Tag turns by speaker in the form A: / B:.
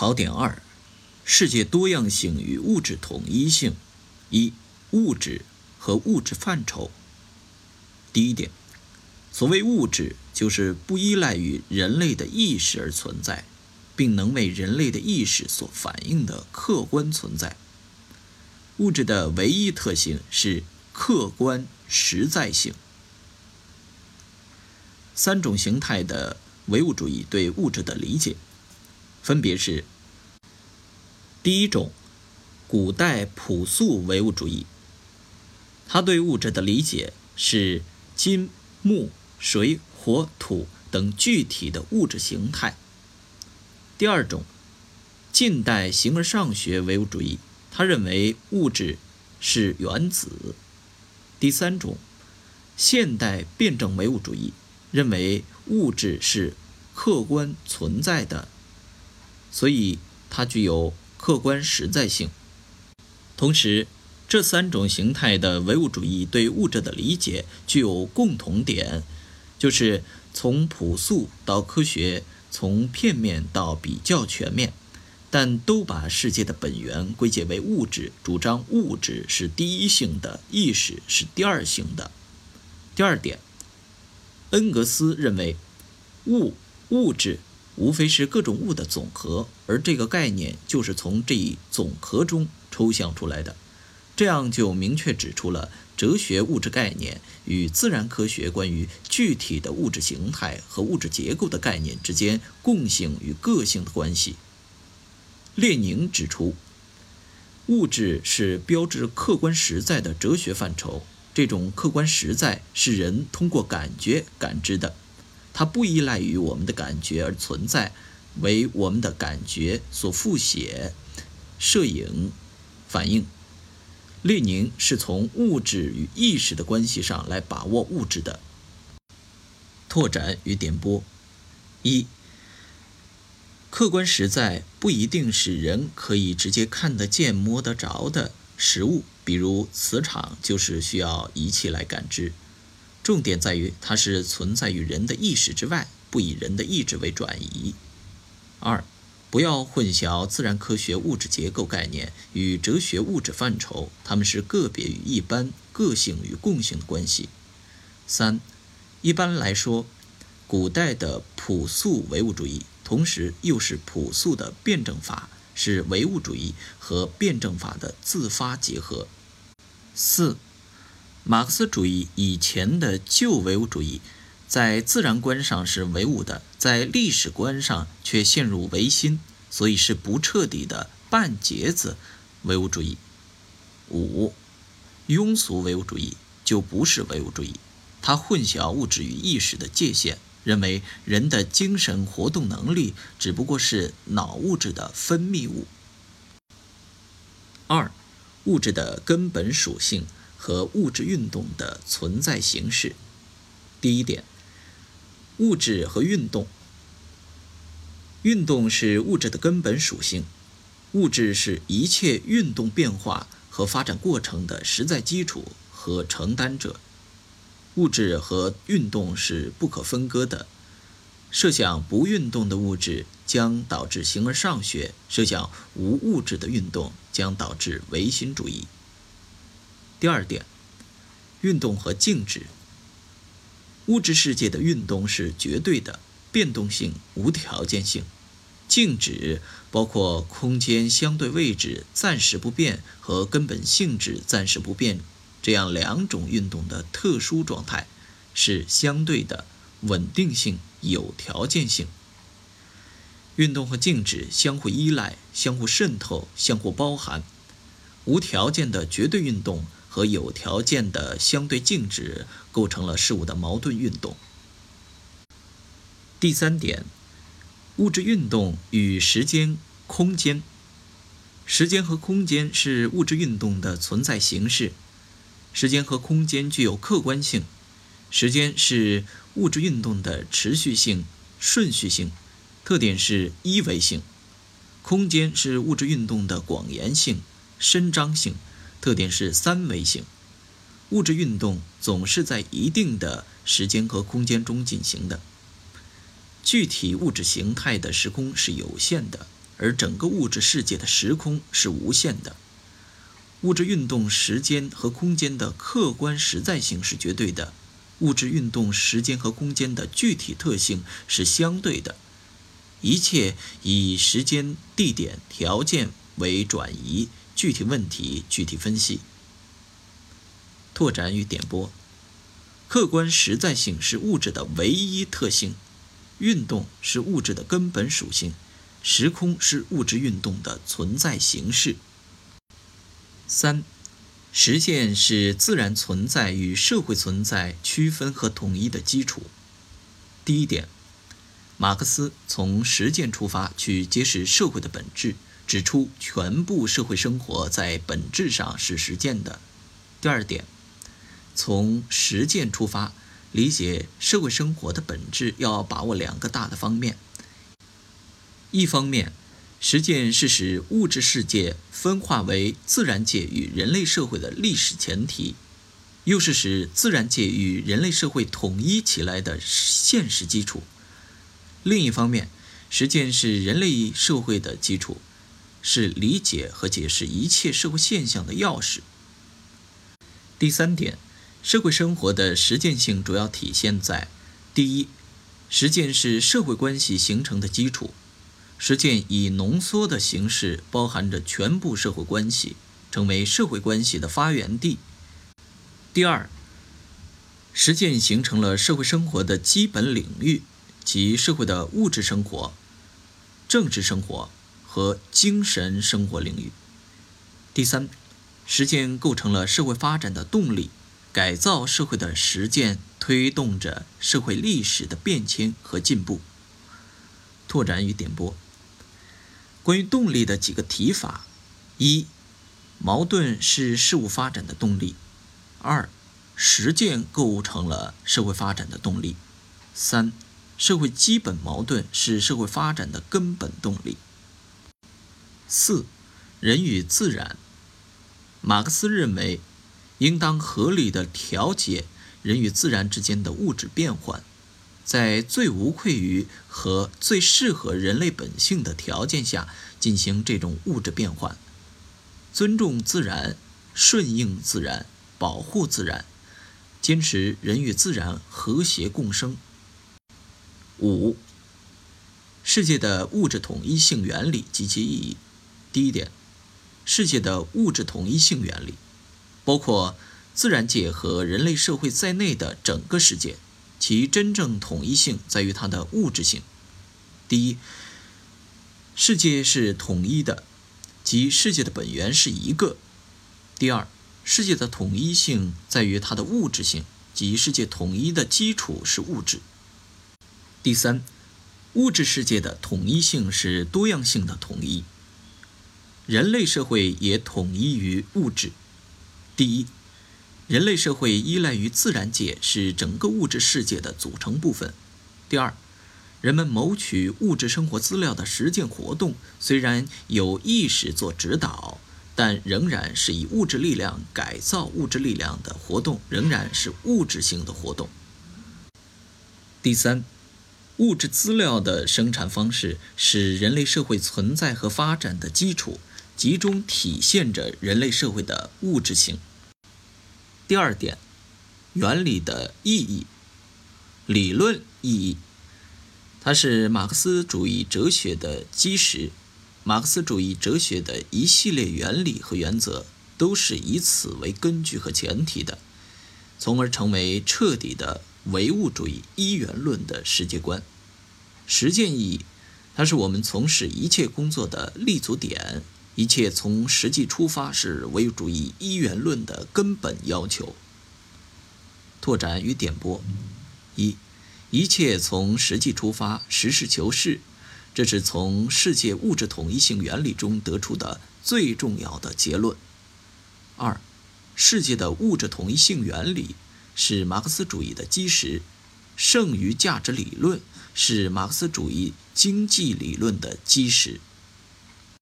A: 考点二：世界多样性与物质统一性。一、物质和物质范畴。第一点，所谓物质，就是不依赖于人类的意识而存在，并能为人类的意识所反映的客观存在。物质的唯一特性是客观实在性。三种形态的唯物主义对物质的理解。分别是：第一种，古代朴素唯物主义，他对物质的理解是金、木、水、火、土等具体的物质形态。第二种，近代形而上学唯物主义，他认为物质是原子。第三种，现代辩证唯物主义认为物质是客观存在的。所以它具有客观实在性。同时，这三种形态的唯物主义对物质的理解具有共同点，就是从朴素到科学，从片面到比较全面，但都把世界的本源归结为物质，主张物质是第一性的，意识是第二性的。第二点，恩格斯认为，物物质。无非是各种物的总和，而这个概念就是从这一总和中抽象出来的。这样就明确指出了哲学物质概念与自然科学关于具体的物质形态和物质结构的概念之间共性与个性的关系。列宁指出，物质是标志客观实在的哲学范畴，这种客观实在是人通过感觉感知的。它不依赖于我们的感觉而存在，为我们的感觉所复写、摄影、反应。列宁是从物质与意识的关系上来把握物质的。拓展与点拨：一、客观实在不一定是人可以直接看得见、摸得着的实物，比如磁场就是需要仪器来感知。重点在于，它是存在于人的意识之外，不以人的意志为转移。二，不要混淆自然科学物质结构概念与哲学物质范畴，它们是个别与一般、个性与共性的关系。三，一般来说，古代的朴素唯物主义，同时又是朴素的辩证法，是唯物主义和辩证法的自发结合。四。马克思主义以前的旧唯物主义，在自然观上是唯物的，在历史观上却陷入唯心，所以是不彻底的半截子唯物主义。五，庸俗唯物主义就不是唯物主义，它混淆物质与意识的界限，认为人的精神活动能力只不过是脑物质的分泌物。二，物质的根本属性。和物质运动的存在形式。第一点，物质和运动。运动是物质的根本属性，物质是一切运动变化和发展过程的实在基础和承担者。物质和运动是不可分割的。设想不运动的物质将导致形而上学，设想无物质的运动将导致唯心主义。第二点，运动和静止。物质世界的运动是绝对的，变动性、无条件性；静止包括空间相对位置暂时不变和根本性质暂时不变这样两种运动的特殊状态，是相对的，稳定性、有条件性。运动和静止相互依赖、相互渗透、相互包含，无条件的绝对运动。和有条件的相对静止构成了事物的矛盾运动。第三点，物质运动与时间、空间。时间和空间是物质运动的存在形式。时间和空间具有客观性。时间是物质运动的持续性、顺序性，特点是一维性；空间是物质运动的广延性、伸张性。特点是三维性，物质运动总是在一定的时间和空间中进行的。具体物质形态的时空是有限的，而整个物质世界的时空是无限的。物质运动时间和空间的客观实在性是绝对的，物质运动时间和空间的具体特性是相对的。一切以时间、地点、条件为转移，具体问题具体分析。拓展与点拨：客观实在性是物质的唯一特性，运动是物质的根本属性，时空是物质运动的存在形式。三，实践是自然存在与社会存在区分和统一的基础。第一点。马克思从实践出发去揭示社会的本质，指出全部社会生活在本质上是实践的。第二点，从实践出发理解社会生活的本质，要把握两个大的方面：一方面，实践是使物质世界分化为自然界与人类社会的历史前提，又是使自然界与人类社会统一起来的现实基础。另一方面，实践是人类社会的基础，是理解和解释一切社会现象的钥匙。第三点，社会生活的实践性主要体现在：第一，实践是社会关系形成的基础，实践以浓缩的形式包含着全部社会关系，成为社会关系的发源地；第二，实践形成了社会生活的基本领域。及社会的物质生活、政治生活和精神生活领域。第三，实践构成了社会发展的动力，改造社会的实践推动着社会历史的变迁和进步。拓展与点拨。关于动力的几个提法：一、矛盾是事物发展的动力；二、实践构成了社会发展的动力；三。社会基本矛盾是社会发展的根本动力。四，人与自然。马克思认为，应当合理的调节人与自然之间的物质变换，在最无愧于和最适合人类本性的条件下进行这种物质变换，尊重自然，顺应自然，保护自然，坚持人与自然和谐共生。五、世界的物质统一性原理及其意义。第一点，世界的物质统一性原理，包括自然界和人类社会在内的整个世界，其真正统一性在于它的物质性。第一，世界是统一的，即世界的本源是一个。第二，世界的统一性在于它的物质性，即世界统一的基础是物质。第三，物质世界的统一性是多样性的统一。人类社会也统一于物质。第一，人类社会依赖于自然界，是整个物质世界的组成部分。第二，人们谋取物质生活资料的实践活动，虽然有意识做指导，但仍然是以物质力量改造物质力量的活动，仍然是物质性的活动。第三。物质资料的生产方式是人类社会存在和发展的基础，集中体现着人类社会的物质性。第二点，原理的意义、理论意义，它是马克思主义哲学的基石。马克思主义哲学的一系列原理和原则都是以此为根据和前提的，从而成为彻底的。唯物主义一元论的世界观，实践意义，它是我们从事一切工作的立足点。一切从实际出发是唯物主义一元论的根本要求。拓展与点拨：一，一切从实际出发，实事求是，这是从世界物质统一性原理中得出的最重要的结论。二，世界的物质统一性原理。是马克思主义的基石，剩余价值理论是马克思主义经济理论的基石。